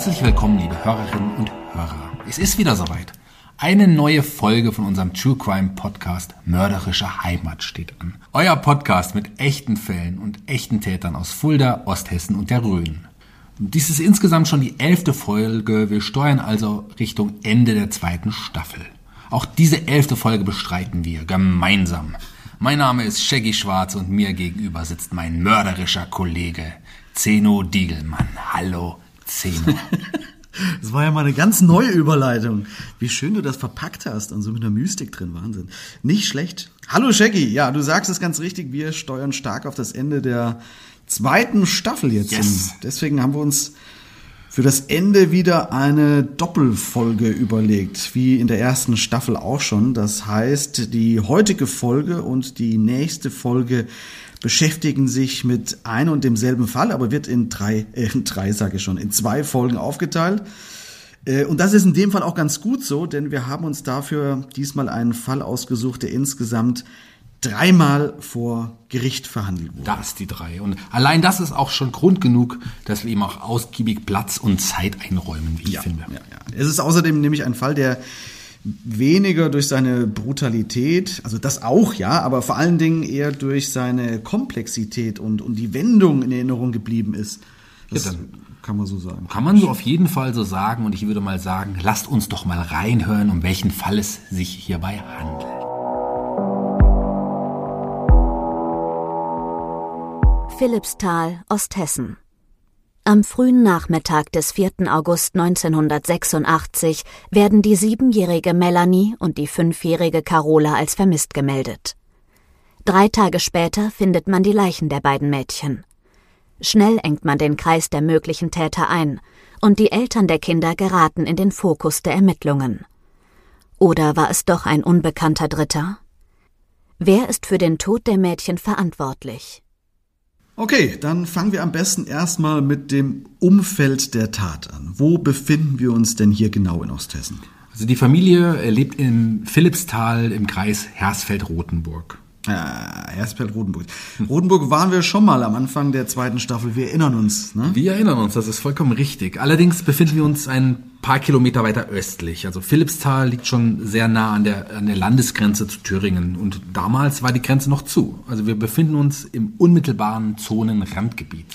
Herzlich willkommen, liebe Hörerinnen und Hörer. Es ist wieder soweit. Eine neue Folge von unserem True Crime Podcast Mörderische Heimat steht an. Euer Podcast mit echten Fällen und echten Tätern aus Fulda, Osthessen und der Rhön. Dies ist insgesamt schon die elfte Folge. Wir steuern also Richtung Ende der zweiten Staffel. Auch diese elfte Folge bestreiten wir gemeinsam. Mein Name ist Shaggy Schwarz und mir gegenüber sitzt mein mörderischer Kollege Zeno Diegelmann. Hallo, Zeno. Das war ja mal eine ganz neue Überleitung. Wie schön du das verpackt hast und so mit einer Mystik drin. Wahnsinn. Nicht schlecht. Hallo Shaggy. Ja, du sagst es ganz richtig. Wir steuern stark auf das Ende der zweiten Staffel jetzt. Yes. Deswegen haben wir uns für das Ende wieder eine Doppelfolge überlegt, wie in der ersten Staffel auch schon. Das heißt, die heutige Folge und die nächste Folge beschäftigen sich mit einem und demselben Fall, aber wird in drei, äh, in drei sage ich schon, in zwei Folgen aufgeteilt. Äh, Und das ist in dem Fall auch ganz gut so, denn wir haben uns dafür diesmal einen Fall ausgesucht, der insgesamt dreimal vor Gericht verhandelt wurde. Das die drei. Und allein das ist auch schon Grund genug, dass wir ihm auch ausgiebig Platz und Zeit einräumen, wie ich finde. Ja, ja. Es ist außerdem nämlich ein Fall, der weniger durch seine Brutalität, also das auch, ja, aber vor allen Dingen eher durch seine Komplexität und, und die Wendung in Erinnerung geblieben ist. Das Ja, dann kann man so sagen. Kann man so auf jeden Fall so sagen. Und ich würde mal sagen, lasst uns doch mal reinhören, um welchen Fall es sich hierbei handelt. Philippsthal, Osthessen. Am frühen Nachmittag des 4. August 1986 werden die siebenjährige Melanie und die fünfjährige Carola als vermisst gemeldet. Drei Tage später findet man die Leichen der beiden Mädchen. Schnell engt man den Kreis der möglichen Täter ein, und die Eltern der Kinder geraten in den Fokus der Ermittlungen. Oder war es doch ein unbekannter Dritter? Wer ist für den Tod der Mädchen verantwortlich? Okay, dann fangen wir am besten erstmal mit dem Umfeld der Tat an. Wo befinden wir uns denn hier genau in Osthessen? Also die Familie äh, lebt in Philippsthal im Kreis Hersfeld-Rotenburg. Äh, Hersfeld-Rotenburg. Rotenburg waren wir schon mal am Anfang der zweiten Staffel. Wir erinnern uns. Ne? Wir erinnern uns, das ist vollkommen richtig. Allerdings befinden wir uns ein paar Kilometer weiter östlich. Also Philippsthal liegt schon sehr nah an der, an der Landesgrenze zu Thüringen. Und damals war die Grenze noch zu. Also wir befinden uns im unmittelbaren Zonenrandgebiet.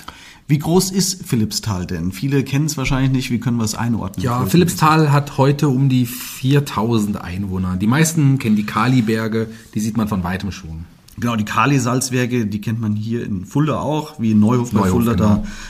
Wie groß ist Philippsthal denn? Viele kennen es wahrscheinlich nicht. Wie können wir es einordnen? Ja, Philippsthal hat heute um die 4000 Einwohner. Die meisten kennen die Kaliberge, die sieht man von weitem schon. Genau, die Kali-Salzwerke, die kennt man hier in Fulda auch, wie in Neuhof bei Neuhof, Fulda. genau.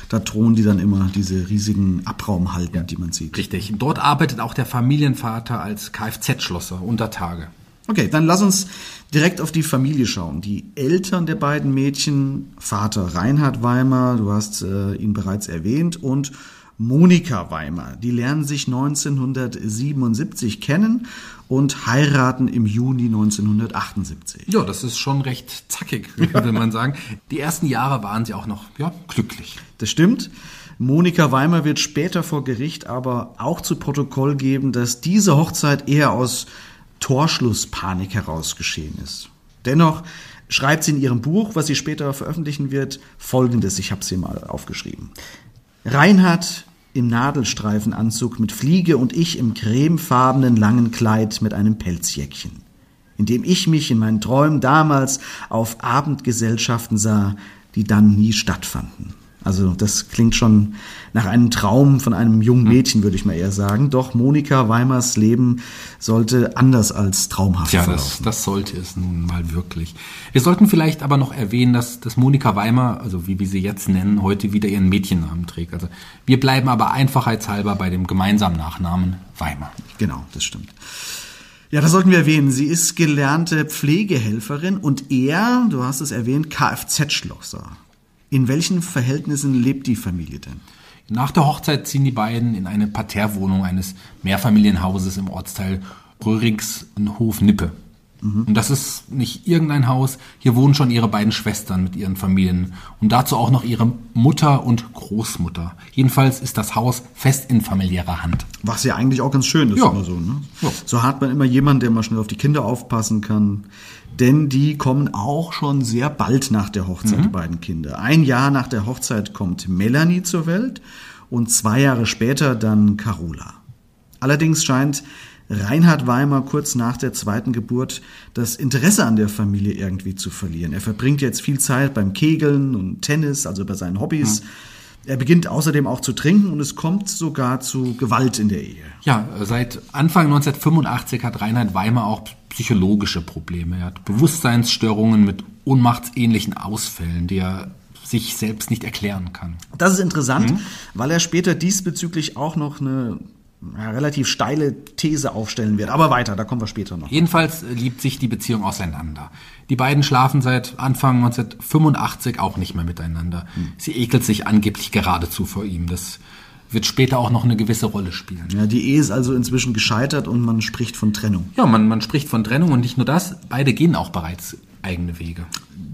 Da, da thronen die dann immer diese riesigen Abraumhalden, die man sieht. Richtig. Dort arbeitet auch der Familienvater als Kfz-Schlosser unter Tage. Okay, dann lass uns direkt auf die Familie schauen. Die Eltern der beiden Mädchen, Vater Reinhard Weimar, du hast äh, ihn bereits erwähnt, und Monika Weimar. Die lernen sich 1977 kennen und heiraten im Juni 1978. Ja, das ist schon recht zackig, würde man sagen. Die ersten Jahre waren sie auch noch ja, glücklich. Das stimmt. Monika Weimar wird später vor Gericht aber auch zu Protokoll geben, dass diese Hochzeit eher aus Torschlusspanik heraus geschehen ist. Dennoch schreibt sie in ihrem Buch, was sie später veröffentlichen wird, folgendes, ich habe sie mal aufgeschrieben. Reinhard im Nadelstreifenanzug mit Fliege und ich im cremefarbenen langen Kleid mit einem Pelzjäckchen, in dem ich mich in meinen Träumen damals auf Abendgesellschaften sah, die dann nie stattfanden. Also das klingt schon nach einem Traum von einem jungen Mädchen, würde ich mal eher sagen. Doch Monika Weimers Leben sollte anders als traumhaft Ja, das, das sollte es nun mal wirklich. Wir sollten vielleicht aber noch erwähnen, dass, dass Monika Weimar, also wie wir sie jetzt nennen, heute wieder ihren Mädchennamen trägt. Also wir bleiben aber einfachheitshalber bei dem gemeinsamen Nachnamen Weimar. Genau, das stimmt. Ja, das sollten wir erwähnen. Sie ist gelernte Pflegehelferin und er, du hast es erwähnt, Kfz-Schlosser. In welchen Verhältnissen lebt die Familie denn? Nach der Hochzeit ziehen die beiden in eine Parterrewohnung eines Mehrfamilienhauses im Ortsteil Röhringshof-Nippe. Mhm. Und das ist nicht irgendein Haus. Hier wohnen schon ihre beiden Schwestern mit ihren Familien. Und dazu auch noch ihre Mutter und Großmutter. Jedenfalls ist das Haus fest in familiärer Hand. Was ja eigentlich auch ganz schön ist. Ja. Immer so, ne? Ja. so hat man immer jemanden, der mal schnell auf die Kinder aufpassen kann. Denn die kommen auch schon sehr bald nach der Hochzeit, die beiden Kinder. Ein Jahr nach der Hochzeit kommt Melanie zur Welt und zwei Jahre später dann Carola. Allerdings scheint Reinhard Weimar kurz nach der zweiten Geburt das Interesse an der Familie irgendwie zu verlieren. Er verbringt jetzt viel Zeit beim Kegeln und Tennis, also bei seinen Hobbys. Er beginnt außerdem auch zu trinken und es kommt sogar zu Gewalt in der Ehe. Ja, seit Anfang 1985 hat Reinhard Weimar auch psychologische Probleme. Er hat Bewusstseinsstörungen mit ohnmachtsähnlichen Ausfällen, die er sich selbst nicht erklären kann. Das ist interessant, weil er später diesbezüglich auch noch eine ja, relativ steile These aufstellen wird. Aber weiter, da kommen wir später noch. Jedenfalls äh, liebt sich die Beziehung auseinander. Die beiden schlafen seit Anfang 1985 auch nicht mehr miteinander. Sie ekelt sich angeblich geradezu vor ihm. Das wird später auch noch eine gewisse Rolle spielen. Ja, die Ehe ist also inzwischen gescheitert und man spricht von Trennung. Ja, man, man spricht von Trennung und nicht nur das, beide gehen auch bereits eigene Wege.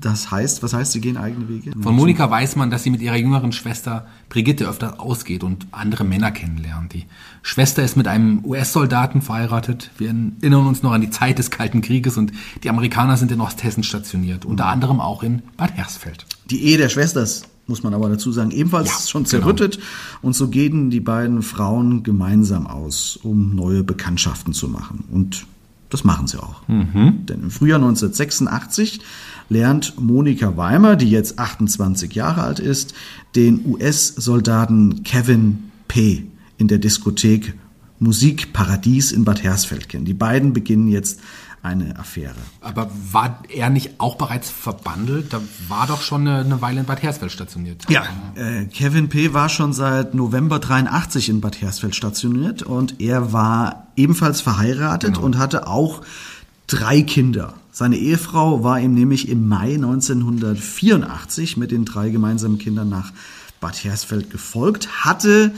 Das heißt, was heißt, sie gehen eigene Wege? Von Monika weiß man, dass sie mit ihrer jüngeren Schwester Brigitte öfter ausgeht und andere Männer kennenlernt. Die Schwester ist mit einem US-Soldaten verheiratet. Wir erinnern uns noch an die Zeit des Kalten Krieges und die Amerikaner sind in Osthessen stationiert, unter anderem auch in Bad Hersfeld. Die Ehe der Schwester ist, muss man aber dazu sagen, ebenfalls Ja, schon genau. zerrüttet. Und so gehen die beiden Frauen gemeinsam aus, um neue Bekanntschaften zu machen. Und das machen sie auch. Mhm. Denn im Frühjahr 1986 lernt Monika Weimer, die jetzt 28 Jahre alt ist, den US-Soldaten Kevin P. in der Diskothek Musikparadies in Bad Hersfeld kennen. Die beiden beginnen jetzt eine Affäre. Aber war er nicht auch bereits verbandelt? Da war doch schon eine, eine Weile in Bad Hersfeld stationiert. Ja, äh, Kevin P. war schon seit November 83 in Bad Hersfeld stationiert und er war ebenfalls verheiratet und hatte auch drei Kinder. Seine Ehefrau war ihm nämlich im Mai 1984 mit den drei gemeinsamen Kindern nach Bad Hersfeld gefolgt, hatte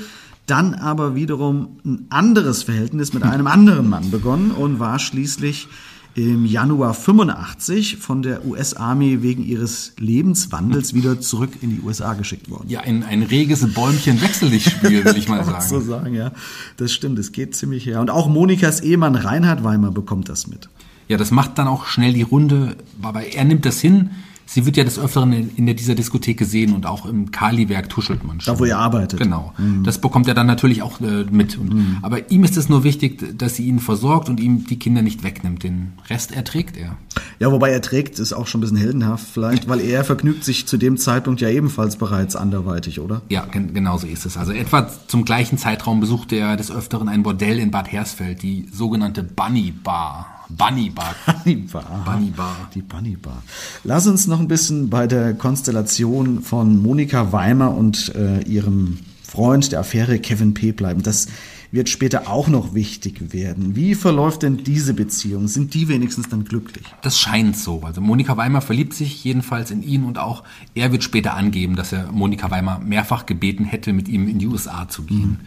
dann aber wiederum ein anderes Verhältnis mit einem anderen Mann begonnen und war schließlich im Januar 85 von der US-Army wegen ihres Lebenswandels wieder zurück in die USA geschickt worden. Ja, ein, ein reges Bäumchen-Wechsellichtspiel, will ich mal man so sagen. sagen, ja. Das stimmt, es geht ziemlich her. Und auch Monikas Ehemann Reinhard Weimar bekommt das mit. Ja, das macht dann auch schnell die Runde, aber er nimmt das hin. Sie wird ja des Öfteren in, in der- dieser Diskothek gesehen und auch im Kali-Werk tuschelt man schon. Da, wo er arbeitet. Genau. Das bekommt er dann natürlich auch äh, mit. Und, Aber ihm ist es nur wichtig, dass sie ihn versorgt und ihm die Kinder nicht wegnimmt. Den Rest erträgt er. Ja, wobei er trägt, ist auch schon ein bisschen heldenhaft vielleicht, weil er vergnügt sich zu dem Zeitpunkt ja ebenfalls bereits anderweitig, oder? Ja, gen genau so ist es. Also etwa zum gleichen Zeitraum besuchte er des Öfteren ein Bordell in Bad Hersfeld, die sogenannte Bunny Bar. Bunny Bar. Bunny Bar. Bunny Bar. Die Bunny Bar. Lass uns noch ein bisschen bei der Konstellation von Monika Weimer und äh, ihrem Freund der Affäre Kevin P. bleiben. Das wird später auch noch wichtig werden. Wie verläuft denn diese Beziehung? Sind die wenigstens dann glücklich? Das scheint so. Also Monika Weimer verliebt sich jedenfalls in ihn und auch er wird später angeben, dass er Monika Weimer mehrfach gebeten hätte, mit ihm in die USA zu gehen. Mhm.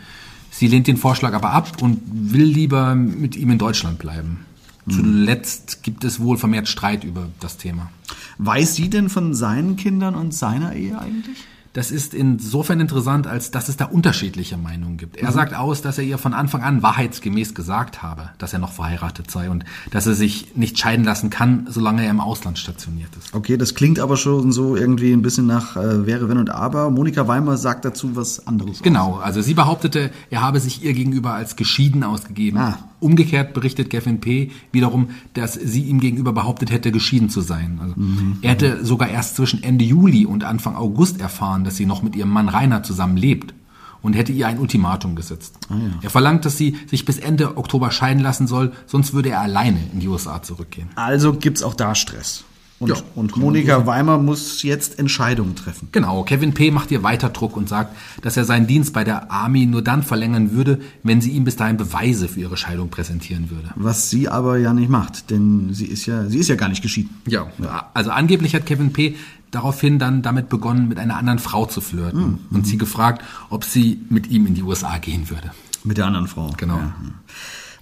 Sie lehnt den Vorschlag aber ab und will lieber mit ihm in Deutschland bleiben. Zuletzt gibt es wohl vermehrt Streit über das Thema. Weiß sie denn von seinen Kindern und seiner Ehe eigentlich? Das ist insofern interessant, als dass es da unterschiedliche Meinungen gibt. Er mhm. sagt aus, dass er ihr von Anfang an wahrheitsgemäß gesagt habe, dass er noch verheiratet sei und dass er sich nicht scheiden lassen kann, solange er im Ausland stationiert ist. Okay, das klingt aber schon so irgendwie ein bisschen nach äh, wäre wenn und aber. Monika Weimer sagt dazu was anderes. Genau, aus. also sie behauptete, er habe sich ihr gegenüber als geschieden ausgegeben. Ah. Umgekehrt berichtet Kevin P. wiederum, dass sie ihm gegenüber behauptet hätte, geschieden zu sein. Also mhm. Er hätte sogar erst zwischen Ende Juli und Anfang August erfahren, dass sie noch mit ihrem Mann Rainer zusammen lebt und hätte ihr ein Ultimatum gesetzt. Ah, ja. Er verlangt, dass sie sich bis Ende Oktober scheiden lassen soll, sonst würde er alleine in die USA zurückgehen. Also gibt's auch da Stress. Und, ja, und Monika Weimer muss jetzt Entscheidungen treffen. Genau, Kevin P. macht ihr weiter Druck und sagt, dass er seinen Dienst bei der Army nur dann verlängern würde, wenn sie ihm bis dahin Beweise für ihre Scheidung präsentieren würde. Was sie aber ja nicht macht, denn sie ist ja, sie ist ja gar nicht geschieden. Ja, ja. also angeblich hat Kevin P. daraufhin dann damit begonnen, mit einer anderen Frau zu flirten mhm. und sie gefragt, ob sie mit ihm in die USA gehen würde. Mit der anderen Frau. Genau. Ja.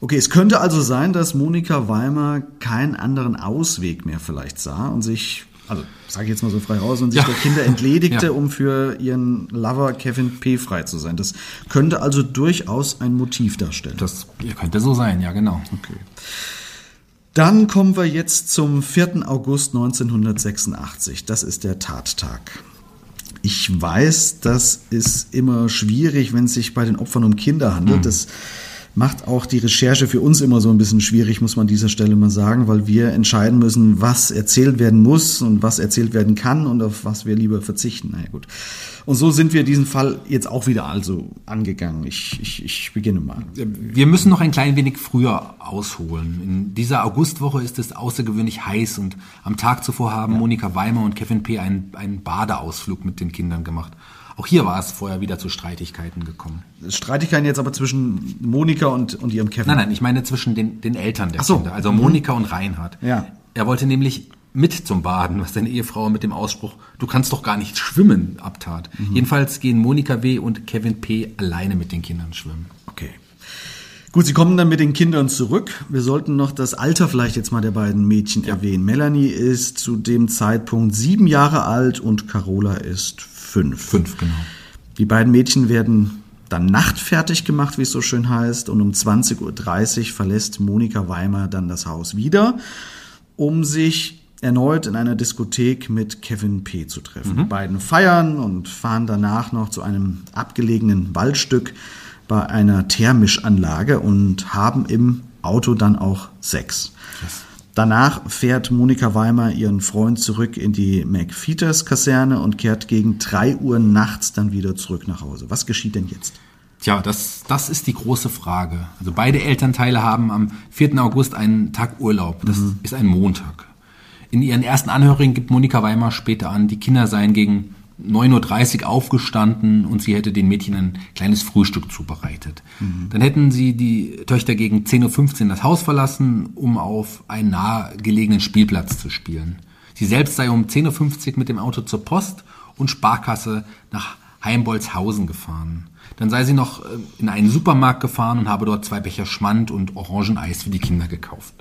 Okay, es könnte also sein, dass Monika Weimer keinen anderen Ausweg mehr vielleicht sah und sich, also sage ich jetzt mal so frei raus, und sich ja. der Kinder entledigte, ja. um für ihren Lover Kevin P. frei zu sein. Das könnte also durchaus ein Motiv darstellen. Das könnte so sein, ja, genau. Okay. Dann kommen wir jetzt zum 4. August 1986. Das ist der Tattag. Ich weiß, das ist immer schwierig, wenn es sich bei den Opfern um Kinder handelt. Mhm. Das macht auch die Recherche für uns immer so ein bisschen schwierig, muss man an dieser Stelle mal sagen, weil wir entscheiden müssen, was erzählt werden muss und was erzählt werden kann und auf was wir lieber verzichten. Naja, gut. Und so sind wir diesen Fall jetzt auch wieder also angegangen. Ich, ich, ich beginne mal. Wir müssen noch ein klein wenig früher ausholen. In dieser Augustwoche ist es außergewöhnlich heiß und am Tag zuvor haben ja. Monika Weimer und Kevin P. einen, einen Badeausflug mit den Kindern gemacht. Auch hier war es vorher wieder zu Streitigkeiten gekommen. Streitigkeiten jetzt aber zwischen Monika und, und ihrem Kevin? Nein, nein, ich meine zwischen den, den Eltern der so. Kinder, also mhm. Monika und Reinhard. Ja. Er wollte nämlich mit zum Baden, was seine Ehefrau mit dem Ausspruch, du kannst doch gar nicht schwimmen, abtat. Mhm. Jedenfalls gehen Monika W. und Kevin P. alleine mit den Kindern schwimmen. Okay. Gut, sie kommen dann mit den Kindern zurück. Wir sollten noch das Alter vielleicht jetzt mal der beiden Mädchen ja. erwähnen. Melanie ist zu dem Zeitpunkt sieben Jahre alt und Carola ist fünf. Fünf, genau. Die beiden Mädchen werden dann nachtfertig gemacht, wie es so schön heißt, und um 20.30 Uhr verlässt Monika Weimer dann das Haus wieder, um sich erneut in einer Diskothek mit Kevin P. zu treffen. Mhm. Die beiden feiern und fahren danach noch zu einem abgelegenen Waldstück bei einer Thermischanlage und haben im Auto dann auch Sex. Yes. Danach fährt Monika Weimer ihren Freund zurück in die McFeeters-Kaserne und kehrt gegen drei Uhr nachts dann wieder zurück nach Hause. Was geschieht denn jetzt? Tja, das, das ist die große Frage. Also beide Elternteile haben am 4. August einen Tag Urlaub. Das mhm. ist ein Montag. In ihren ersten Anhörigen gibt Monika Weimer später an, die Kinder seien gegen 9.30 Uhr aufgestanden und sie hätte den Mädchen ein kleines Frühstück zubereitet. Mhm. Dann hätten sie die Töchter gegen 10.15 Uhr das Haus verlassen, um auf einen nahegelegenen Spielplatz zu spielen. Sie selbst sei um 10.50 Uhr mit dem Auto zur Post und Sparkasse nach Heimbolzhausen gefahren. Dann sei sie noch äh, in einen Supermarkt gefahren und habe dort zwei Becher Schmand und Orangeneis für die Kinder gekauft.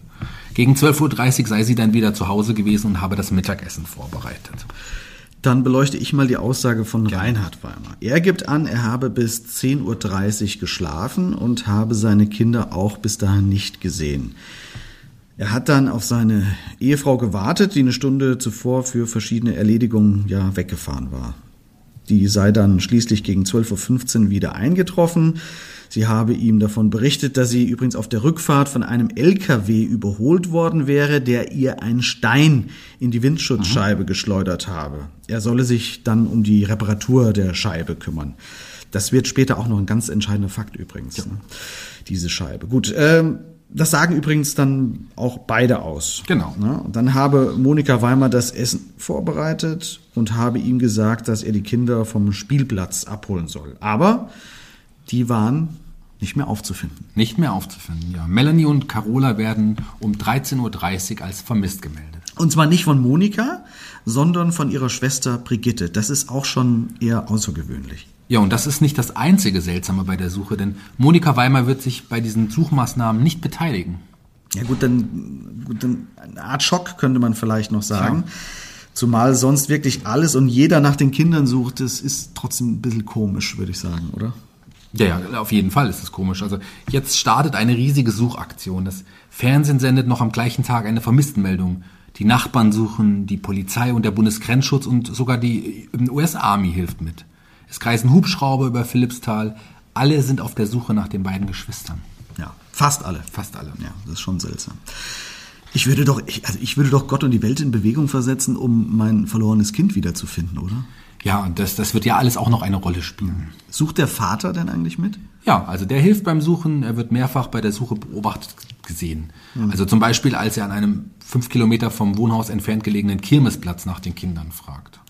Gegen 12.30 Uhr sei sie dann wieder zu Hause gewesen und habe das Mittagessen vorbereitet. Dann beleuchte ich mal die Aussage von Gerne. Reinhard Weimer. Er gibt an, er habe bis 10.30 Uhr geschlafen und habe seine Kinder auch bis dahin nicht gesehen. Er hat dann auf seine Ehefrau gewartet, die eine Stunde zuvor für verschiedene Erledigungen ja weggefahren war. Die sei dann schließlich gegen 12.15 Uhr wieder eingetroffen. Sie habe ihm davon berichtet, dass sie übrigens auf der Rückfahrt von einem LKW überholt worden wäre, der ihr einen Stein in die Windschutzscheibe mhm. geschleudert habe. Er solle sich dann um die Reparatur der Scheibe kümmern. Das wird später auch noch ein ganz entscheidender Fakt übrigens. Ja. Ne? Diese Scheibe. Gut, ähm, das sagen übrigens dann auch beide aus. Genau. Ne? Und dann habe Monika Weimer das Essen vorbereitet und habe ihm gesagt, dass er die Kinder vom Spielplatz abholen soll. Aber die waren nicht mehr aufzufinden. Nicht mehr aufzufinden, ja. Melanie und Carola werden um 13.30 Uhr als vermisst gemeldet. Und zwar nicht von Monika, sondern von ihrer Schwester Brigitte. Das ist auch schon eher außergewöhnlich. Ja, und das ist nicht das einzige Seltsame bei der Suche, denn Monika Weimer wird sich bei diesen Suchmaßnahmen nicht beteiligen. Ja gut, dann, gut, dann eine Art Schock könnte man vielleicht noch sagen. Ja. Zumal sonst wirklich alles und jeder nach den Kindern sucht, das ist trotzdem ein bisschen komisch, würde ich sagen, oder? Ja, ja, auf jeden Fall ist es komisch. Also jetzt startet eine riesige Suchaktion. Das Fernsehen sendet noch am gleichen Tag eine Vermisstenmeldung. Die Nachbarn suchen, die Polizei und der Bundesgrenzschutz und sogar die US-Army hilft mit. Es kreisen Hubschrauber über Philippsthal. Alle sind auf der Suche nach den beiden Geschwistern. Ja, fast alle. Fast alle. Ja, das ist schon seltsam. Ich würde doch, ich, also ich würde doch Gott und die Welt in Bewegung versetzen, um mein verlorenes Kind wiederzufinden, oder? Ja, und das, das wird ja alles auch noch eine Rolle spielen. Sucht der Vater denn eigentlich mit? Ja, also der hilft beim Suchen. Er wird mehrfach bei der Suche beobachtet gesehen. Mhm. Also zum Beispiel, als er an einem fünf Kilometer vom Wohnhaus entfernt gelegenen Kirmesplatz nach den Kindern fragt.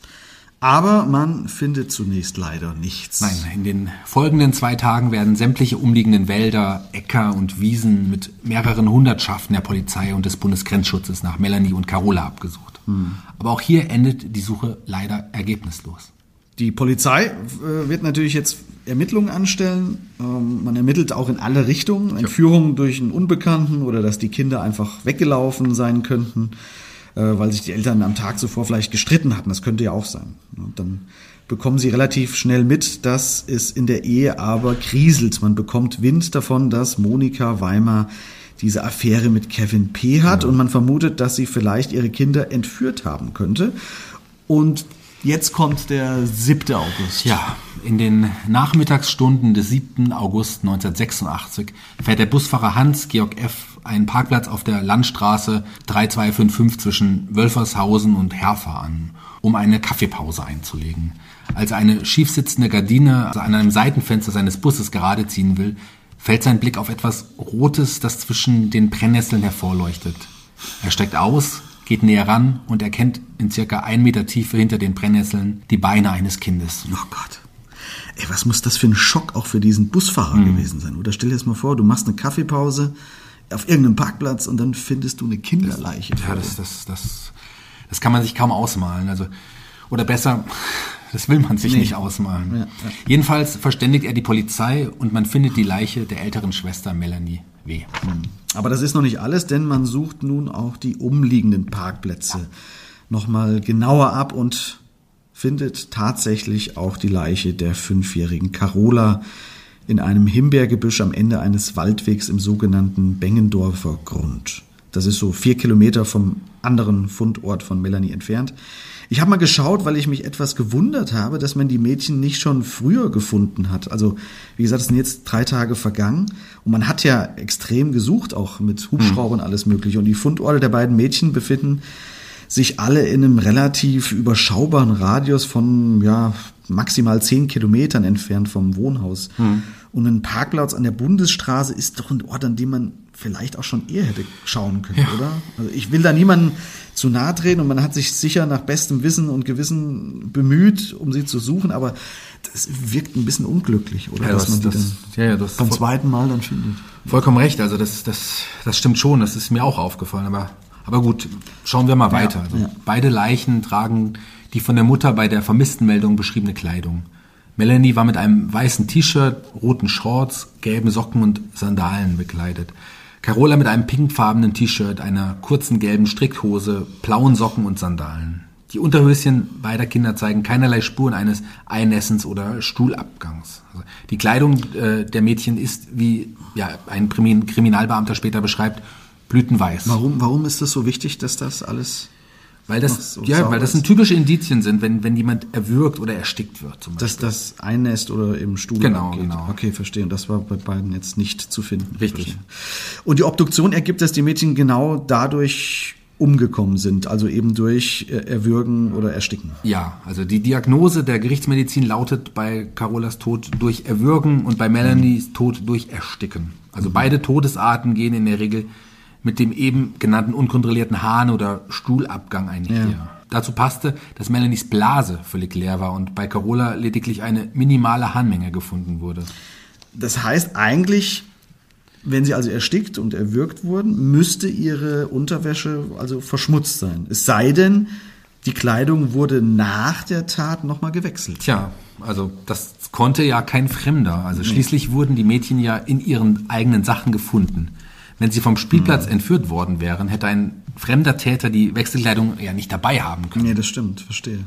Aber man findet zunächst leider nichts. Nein, in den folgenden zwei Tagen werden sämtliche umliegenden Wälder, Äcker und Wiesen mit mehreren Hundertschaften der Polizei und des Bundesgrenzschutzes nach Melanie und Carola abgesucht. Hm. Aber auch hier endet die Suche leider ergebnislos. Die Polizei äh, wird natürlich jetzt Ermittlungen anstellen. Ähm, man ermittelt auch in alle Richtungen. Entführung durch einen Unbekannten oder dass die Kinder einfach weggelaufen sein könnten. Äh, weil sich die Eltern am Tag zuvor vielleicht gestritten hatten. Das könnte ja auch sein. Und dann bekommen sie relativ schnell mit, dass es in der Ehe aber kriselt. Man bekommt Wind davon, dass Monika Weimer diese Affäre mit Kevin P. hat ja. und man vermutet, dass sie vielleicht ihre Kinder entführt haben könnte. Und jetzt kommt der 7. August. Ja, in den Nachmittagsstunden des 7. August 1986 fährt der Busfahrer Hans-Georg F einen Parkplatz auf der Landstraße 3255 zwischen Wölfershausen und Herfer an, um eine Kaffeepause einzulegen. Als eine schiefsitzende Gardine an einem Seitenfenster seines Busses gerade ziehen will, fällt sein Blick auf etwas Rotes, das zwischen den Brennnesseln hervorleuchtet. Er steigt aus, geht näher ran und erkennt in circa ein Meter Tiefe hinter den Brennnesseln die Beine eines Kindes. Oh Gott. Ey, was muss das für ein Schock auch für diesen Busfahrer mhm. gewesen sein? Oder stell dir das mal vor, du machst eine Kaffeepause, auf irgendeinem Parkplatz und dann findest du eine Kinderleiche. Ja, das, das, das, das kann man sich kaum ausmalen. Also, oder besser, das will man sich nee. nicht ausmalen. Ja, ja. Jedenfalls verständigt er die Polizei und man findet die Leiche der älteren Schwester Melanie W. Hm. Aber das ist noch nicht alles, denn man sucht nun auch die umliegenden Parkplätze nochmal genauer ab und findet tatsächlich auch die Leiche der fünfjährigen Carola, in einem Himbeergebüsch am Ende eines Waldwegs im sogenannten Bengendorfer Grund. Das ist so vier Kilometer vom anderen Fundort von Melanie entfernt. Ich habe mal geschaut, weil ich mich etwas gewundert habe, dass man die Mädchen nicht schon früher gefunden hat. Also, wie gesagt, es sind jetzt drei Tage vergangen und man hat ja extrem gesucht, auch mit Hubschraubern und alles Mögliche. Und die Fundorte der beiden Mädchen befinden sich alle in einem relativ überschaubaren Radius von ja, maximal zehn Kilometern entfernt vom Wohnhaus. Hm. Und ein Parkplatz an der Bundesstraße ist doch ein Ort, an dem man vielleicht auch schon eher hätte schauen können, ja. oder? Also ich will da niemanden zu nahe treten und man hat sich sicher nach bestem Wissen und Gewissen bemüht, um sie zu suchen, aber das wirkt ein bisschen unglücklich, oder? Ja, Dass man das, die ja, ja, das beim zweiten Mal dann findet. Vollkommen recht, also das, das, das stimmt schon, das ist mir auch aufgefallen, aber, aber gut, schauen wir mal weiter. Also beide Leichen tragen die von der Mutter bei der Vermisstenmeldung beschriebene Kleidung. Melanie war mit einem weißen T-Shirt, roten Shorts, gelben Socken und Sandalen bekleidet. Carola mit einem pinkfarbenen T-Shirt, einer kurzen gelben Strickhose, blauen Socken und Sandalen. Die Unterhöschen beider Kinder zeigen keinerlei Spuren eines Einnessens oder Stuhlabgangs. Also die Kleidung äh, der Mädchen ist, wie ja, ein Kriminalbeamter später beschreibt, blütenweiß. Warum, warum ist das so wichtig, dass das alles weil das, so ja, weil das sind typische Indizien sind, wenn, wenn jemand erwürgt oder erstickt wird. Zum Dass das einnässt oder im Stuhl genau, abgeht. Genau. Okay, verstehe. Und das war bei beiden jetzt nicht zu finden. Richtig. Verstehe. Und die Obduktion ergibt, dass die Mädchen genau dadurch umgekommen sind, also eben durch äh, Erwürgen oder Ersticken. Ja, also die Diagnose der Gerichtsmedizin lautet bei Carolas Tod durch Erwürgen und bei Melanies. Tod durch Ersticken. Also mhm. beide Todesarten gehen in der Regel mit dem eben genannten unkontrollierten Hahn- oder Stuhlabgang einher. Ja. Dazu passte, dass Melanies Blase völlig leer war und bei Carola lediglich eine minimale Harnmenge gefunden wurde. Das heißt eigentlich, wenn sie also erstickt und erwürgt wurden, müsste ihre Unterwäsche also verschmutzt sein. Es sei denn, die Kleidung wurde nach der Tat nochmal gewechselt. Tja, also das konnte ja kein Fremder. Also schließlich wurden die Mädchen ja in ihren eigenen Sachen gefunden. Wenn sie vom Spielplatz entführt worden wären, hätte ein fremder Täter die Wechselkleidung ja nicht dabei haben können. Nee, das stimmt, verstehe.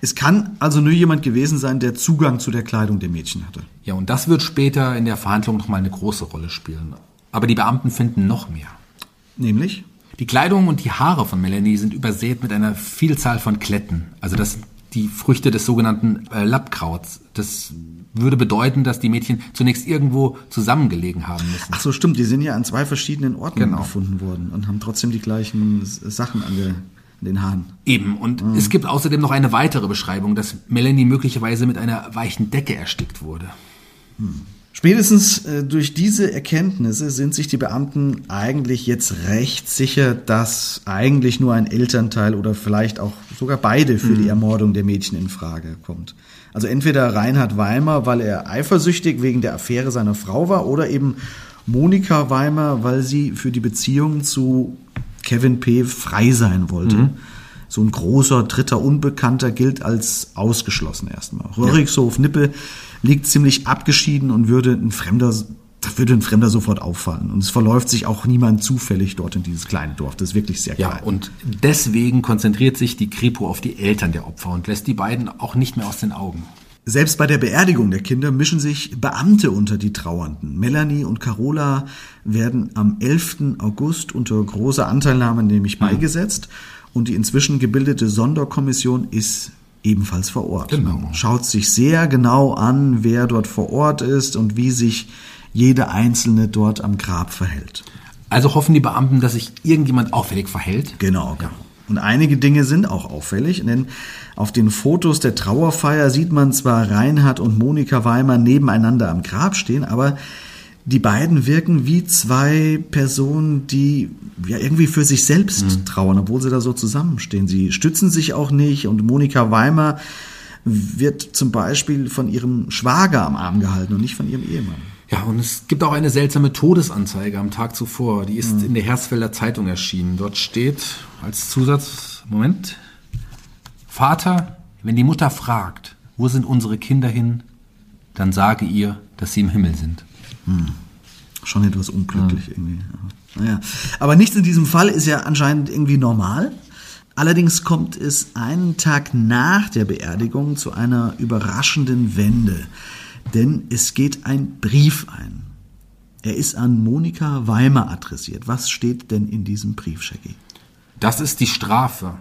Es kann also nur jemand gewesen sein, der Zugang zu der Kleidung der Mädchen hatte. Ja, und das wird später in der Verhandlung nochmal eine große Rolle spielen. Aber die Beamten finden noch mehr. Nämlich? Die Kleidung und die Haare von Melanie sind übersät mit einer Vielzahl von Kletten. Also das sind die Früchte des sogenannten äh, Lappkrauts. Das würde bedeuten, dass die Mädchen zunächst irgendwo zusammengelegen haben müssen. Ach so, stimmt, die sind ja an zwei verschiedenen Orten Genau. gefunden worden und haben trotzdem die gleichen Sachen an, der, den Haaren. Eben. Und es gibt außerdem noch eine weitere Beschreibung, dass Melanie möglicherweise mit einer weichen Decke erstickt wurde. Spätestens äh, durch diese Erkenntnisse sind sich die Beamten eigentlich jetzt recht sicher, dass eigentlich nur ein Elternteil oder vielleicht auch sogar beide für die Ermordung der Mädchen in Frage kommt. Also entweder Reinhard Weimer, weil er eifersüchtig wegen der Affäre seiner Frau war, oder eben Monika Weimer, weil sie für die Beziehung zu Kevin P. frei sein wollte. So ein großer dritter Unbekannter gilt als ausgeschlossen erstmal. Röhrigshof Nippe liegt ziemlich abgeschieden und würde ein Fremder, da würde ein Fremder sofort auffallen. Und es verläuft sich auch niemand zufällig dort in dieses kleine Dorf. Das ist wirklich sehr Ja, klein. und deswegen konzentriert sich die Kripo auf die Eltern der Opfer und lässt die beiden auch nicht mehr aus den Augen. Selbst bei der Beerdigung der Kinder mischen sich Beamte unter die Trauernden. Melanie und Carola werden am 11. August unter großer Anteilnahme nämlich beigesetzt und die inzwischen gebildete Sonderkommission ist ebenfalls vor Ort. Genau. Schaut sich sehr genau an, wer dort vor Ort ist und wie sich jeder Einzelne dort am Grab verhält. Also hoffen die Beamten, dass sich irgendjemand auffällig verhält. Genau, genau. Und einige Dinge sind auch auffällig, denn auf den Fotos der Trauerfeier sieht man zwar Reinhard und Monika Weimer nebeneinander am Grab stehen, aber die beiden wirken wie zwei Personen, die ja irgendwie für sich selbst trauern, obwohl sie da so zusammenstehen. Sie stützen sich auch nicht und Monika Weimer wird zum Beispiel von ihrem Schwager am Arm gehalten und nicht von ihrem Ehemann. Ja, und es gibt auch eine seltsame Todesanzeige am Tag zuvor. Die ist in der Hersfelder Zeitung erschienen. Dort steht als Zusatz, Moment, Vater, wenn die Mutter fragt, wo sind unsere Kinder hin, dann sage ihr, dass sie im Himmel sind. Schon etwas unglücklich irgendwie. Ja. Naja. Aber nichts in diesem Fall ist ja anscheinend irgendwie normal. Allerdings kommt es einen Tag nach der Beerdigung zu einer überraschenden Wende. Denn es geht ein Brief ein. Er ist an Monika Weimer adressiert. Was steht denn in diesem Brief, Shaggy? Das ist die Strafe.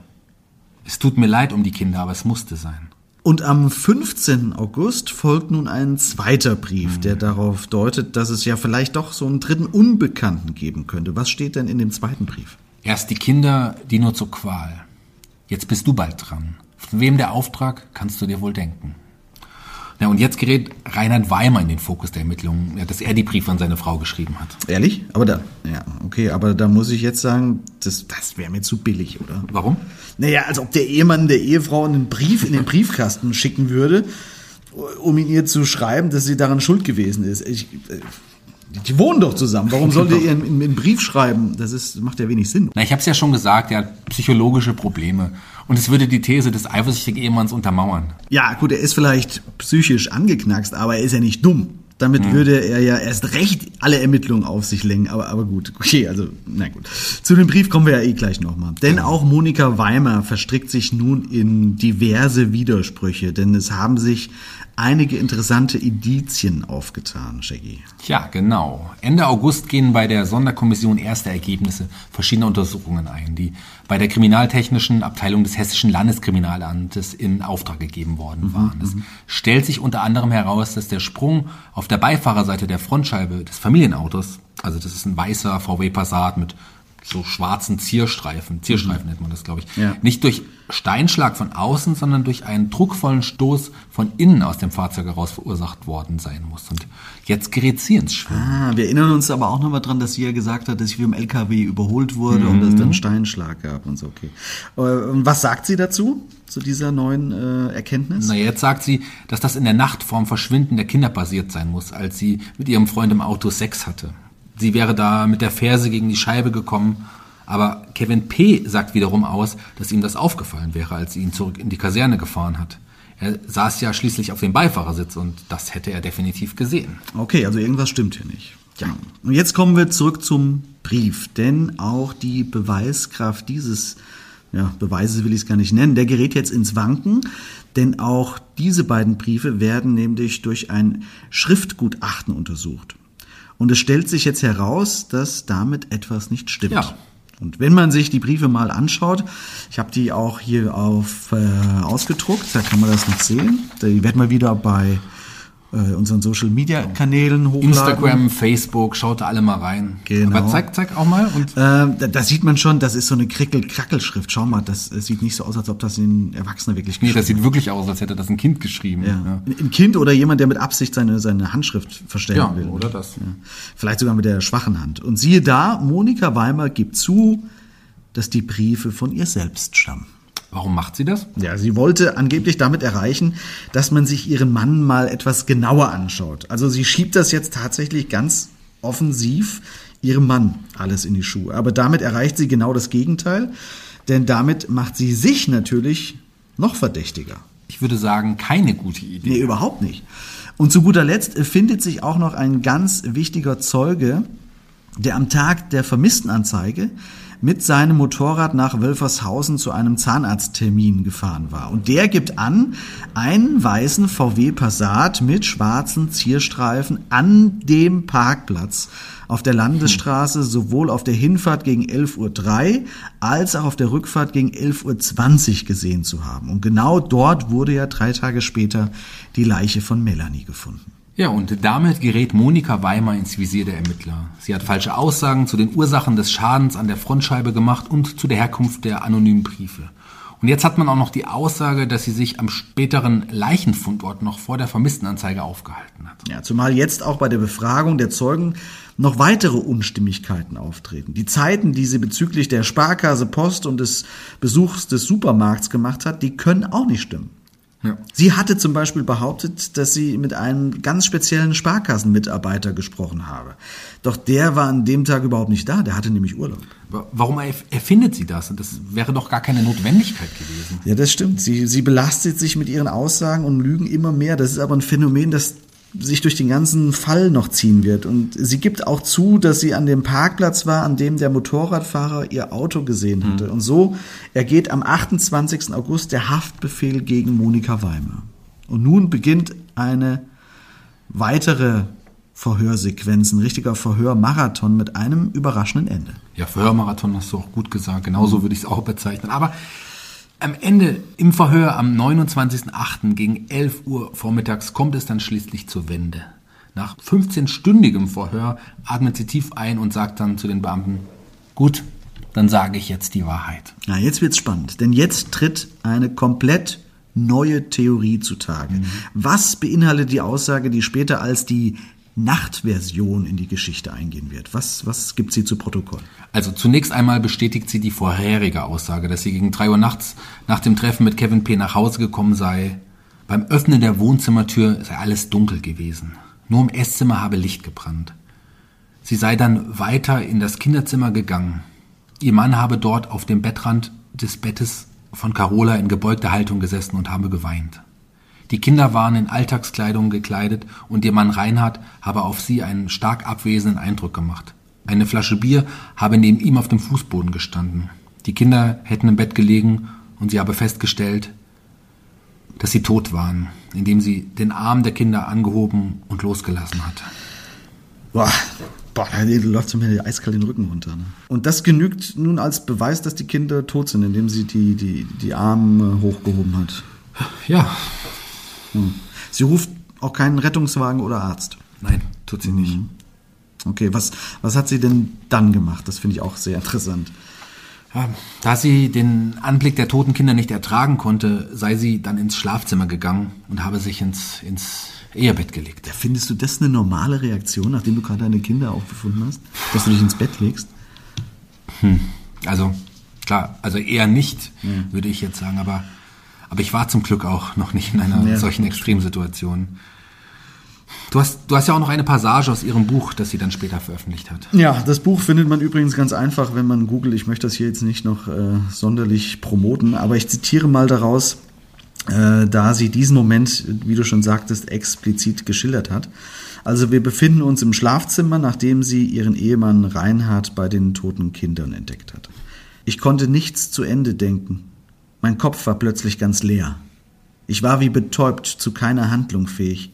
Es tut mir leid um die Kinder, aber es musste sein. Und am 15. August folgt nun ein zweiter Brief, der darauf deutet, dass es ja vielleicht doch so einen dritten Unbekannten geben könnte. Was steht denn in dem zweiten Brief? Erst die Kinder, die nur zur Qual. Jetzt bist du bald dran. Von wem der Auftrag, kannst du dir wohl denken. Na, und jetzt gerät Reinhard Weimer in den Fokus der Ermittlungen, dass er die Briefe an seine Frau geschrieben hat. Ehrlich? Aber da, ja, okay, aber da muss ich jetzt sagen, das, das wäre mir zu billig, oder? Warum? Naja, als ob der Ehemann der Ehefrau einen Brief in den Briefkasten schicken würde, um ihn ihr zu schreiben, dass sie daran schuld gewesen ist. Ich, äh, die wohnen doch zusammen. Warum sollte er einen, einen Brief schreiben? Das ist, macht ja wenig Sinn. Na, ich habe es ja schon gesagt, er hat psychologische Probleme. Und es würde die These des eifersüchtigen Ehemanns untermauern. Ja, gut, er ist vielleicht psychisch angeknackst, aber er ist ja nicht dumm. Damit würde er ja erst recht alle Ermittlungen auf sich lenken. Aber, aber gut, okay, also, na gut. Zu dem Brief kommen wir ja eh gleich nochmal. Denn auch Monika Weimer verstrickt sich nun in diverse Widersprüche, denn es haben sich einige interessante Indizien aufgetan, Shaggy. Ja, genau. Ende August gehen bei der Sonderkommission erste Ergebnisse verschiedener Untersuchungen ein, die bei der kriminaltechnischen Abteilung des Hessischen Landeskriminalamtes in Auftrag gegeben worden waren. Es stellt sich unter anderem heraus, dass der Sprung auf der Beifahrerseite der Frontscheibe des Familienautos, also das ist ein weißer VW Passat mit so schwarzen Zierstreifen, Zierstreifen nennt man das, glaube ich, Ja. nicht durch Steinschlag von außen, sondern durch einen druckvollen Stoß von innen aus dem Fahrzeug heraus verursacht worden sein muss. Und jetzt gerät sie ins Schwimmen. Ah, wir erinnern uns aber auch nochmal dran, dass sie ja gesagt hat, dass sie vom LKW überholt wurde und es dann Steinschlag gab und so, okay. Äh, und was sagt sie dazu, zu dieser neuen äh, Erkenntnis? Na, jetzt sagt sie, dass das in der Nacht vorm Verschwinden der Kinder passiert sein muss, als sie mit ihrem Freund im Auto Sex hatte. Sie wäre da mit der Ferse gegen die Scheibe gekommen, aber Kevin P. sagt wiederum aus, dass ihm das aufgefallen wäre, als sie ihn zurück in die Kaserne gefahren hat. Er saß ja schließlich auf dem Beifahrersitz und das hätte er definitiv gesehen. Okay, also irgendwas stimmt hier nicht. Ja. Und jetzt kommen wir zurück zum Brief, denn auch die Beweiskraft dieses ja, Beweise will ich es gar nicht nennen, der gerät jetzt ins Wanken, denn auch diese beiden Briefe werden nämlich durch ein Schriftgutachten untersucht. Und es stellt sich jetzt heraus, dass damit etwas nicht stimmt. Ja. Und wenn man sich die Briefe mal anschaut, ich habe die auch hier auf äh, ausgedruckt, da kann man das noch sehen. Die werden wir wieder bei äh, unseren Social Media Kanälen hochladen. Instagram, Facebook, schaut da alle mal rein. Genau. Aber zeig, zeig auch mal und Ähm, da, da sieht man schon, das ist so eine Krickel-Krackel-Schrift. Schau mal, das, äh, sieht nicht so aus, als ob das ein Erwachsener wirklich nee, geschrieben das sieht wirklich aus, als hätte das ein Kind geschrieben. ja. Ein ein Kind oder jemand, der mit Absicht seine, seine Handschrift verstellen Ja, will. oder das. Ja. Vielleicht sogar mit der schwachen Hand. Und siehe da, Monika Weimer gibt zu, dass die Briefe von ihr selbst stammen. Warum macht sie das? Ja, sie wollte angeblich damit erreichen, dass man sich ihren Mann mal etwas genauer anschaut. Also sie schiebt das jetzt tatsächlich ganz offensiv ihrem Mann alles in die Schuhe. Aber damit erreicht sie genau das Gegenteil, denn damit macht sie sich natürlich noch verdächtiger. Ich würde sagen, keine gute Idee. Nee, überhaupt nicht. Und zu guter Letzt findet sich auch noch ein ganz wichtiger Zeuge, der am Tag der Vermisstenanzeige mit seinem Motorrad nach Wölfershausen zu einem Zahnarzttermin gefahren war. Und der gibt an, einen weißen VW Passat mit schwarzen Zierstreifen an dem Parkplatz auf der Landesstraße sowohl auf der Hinfahrt gegen 11.03 Uhr als auch auf der Rückfahrt gegen 11.20 Uhr gesehen zu haben. Und genau dort wurde ja drei Tage später die Leiche von Melanie gefunden. Ja, und damit gerät Monika Weimer ins Visier der Ermittler. Sie hat falsche Aussagen zu den Ursachen des Schadens an der Frontscheibe gemacht und zu der Herkunft der anonymen Briefe. Und jetzt hat man auch noch die Aussage, dass sie sich am späteren Leichenfundort noch vor der Vermisstenanzeige aufgehalten hat. Ja, zumal jetzt auch bei der Befragung der Zeugen noch weitere Unstimmigkeiten auftreten. Die Zeiten, die sie bezüglich der Sparkasse Post und des Besuchs des Supermarkts gemacht hat, die können auch nicht stimmen. Ja. Sie hatte zum Beispiel behauptet, dass sie mit einem ganz speziellen Sparkassenmitarbeiter gesprochen habe. Doch der war an dem Tag überhaupt nicht da, der hatte nämlich Urlaub. Warum erf- erfindet sie das? Das wäre doch gar keine Notwendigkeit gewesen. Ja, das stimmt. Sie, sie belastet sich mit ihren Aussagen und Lügen immer mehr. Das ist aber ein Phänomen, das sich durch den ganzen Fall noch ziehen wird. Und sie gibt auch zu, dass sie an dem Parkplatz war, an dem der Motorradfahrer ihr Auto gesehen hatte. Und so ergeht am 28. August der Haftbefehl gegen Monika Weimer. Und nun beginnt eine weitere Verhörsequenz, ein richtiger Verhörmarathon mit einem überraschenden Ende. Ja, Verhörmarathon hast du auch gut gesagt. Genauso würde ich es auch bezeichnen. Aber am Ende im Verhör am 29.08. gegen 11 Uhr vormittags kommt es dann schließlich zur Wende. Nach 15-stündigem Verhör atmet sie tief ein und sagt dann zu den Beamten, gut, dann sage ich jetzt die Wahrheit. Na, jetzt wird's spannend, denn jetzt tritt eine komplett neue Theorie zutage. Was beinhaltet die Aussage, die später als die Nachtversion in die Geschichte eingehen wird? Was, was gibt sie zu Protokoll? Also zunächst einmal bestätigt sie die vorherige Aussage, dass sie gegen 3 Uhr nachts nach dem Treffen mit Kevin P. nach Hause gekommen sei. Beim Öffnen der Wohnzimmertür sei alles dunkel gewesen. Nur im Esszimmer habe Licht gebrannt. Sie sei dann weiter in das Kinderzimmer gegangen. Ihr Mann habe dort auf dem Bettrand des Bettes von Carola in gebeugter Haltung gesessen und habe geweint. Die Kinder waren in Alltagskleidung gekleidet und ihr Mann Reinhard habe auf sie einen stark abwesenden Eindruck gemacht. Eine Flasche Bier habe neben ihm auf dem Fußboden gestanden. Die Kinder hätten im Bett gelegen und sie habe festgestellt, dass sie tot waren, indem sie den Arm der Kinder angehoben und losgelassen hatte. Boah, boah, da läuft mir eiskalt den Rücken runter. Ne? Und das genügt nun als Beweis, dass die Kinder tot sind, indem sie die, die, die Arme hochgehoben hat. Ja, Sie ruft auch keinen Rettungswagen oder Arzt. nein, tut sie nicht. Okay, was, was hat sie denn dann gemacht? Das finde ich auch sehr interessant. Ja, da sie den Anblick der toten Kinder nicht ertragen konnte, sei sie dann ins Schlafzimmer gegangen und habe sich ins, ins Ehebett gelegt. Ja, findest du das eine normale Reaktion, nachdem du gerade deine Kinder aufgefunden hast, dass du dich ins Bett legst? Hm. Also, klar, also eher nicht, hm. würde ich jetzt sagen, aber, aber ich war zum Glück auch noch nicht in einer ja. solchen Extremsituation. Du hast, du hast ja auch noch eine Passage aus ihrem Buch, das sie dann später veröffentlicht hat. Ja, das Buch findet man übrigens ganz einfach, wenn man googelt. Ich möchte das hier jetzt nicht noch äh, sonderlich promoten, aber ich zitiere mal daraus, äh, da sie diesen Moment, wie du schon sagtest, explizit geschildert hat. Also wir befinden uns im Schlafzimmer, nachdem sie ihren Ehemann Reinhard bei den toten Kindern entdeckt hat. Ich konnte nichts zu Ende denken. Mein Kopf war plötzlich ganz leer. Ich war wie betäubt, zu keiner Handlung fähig.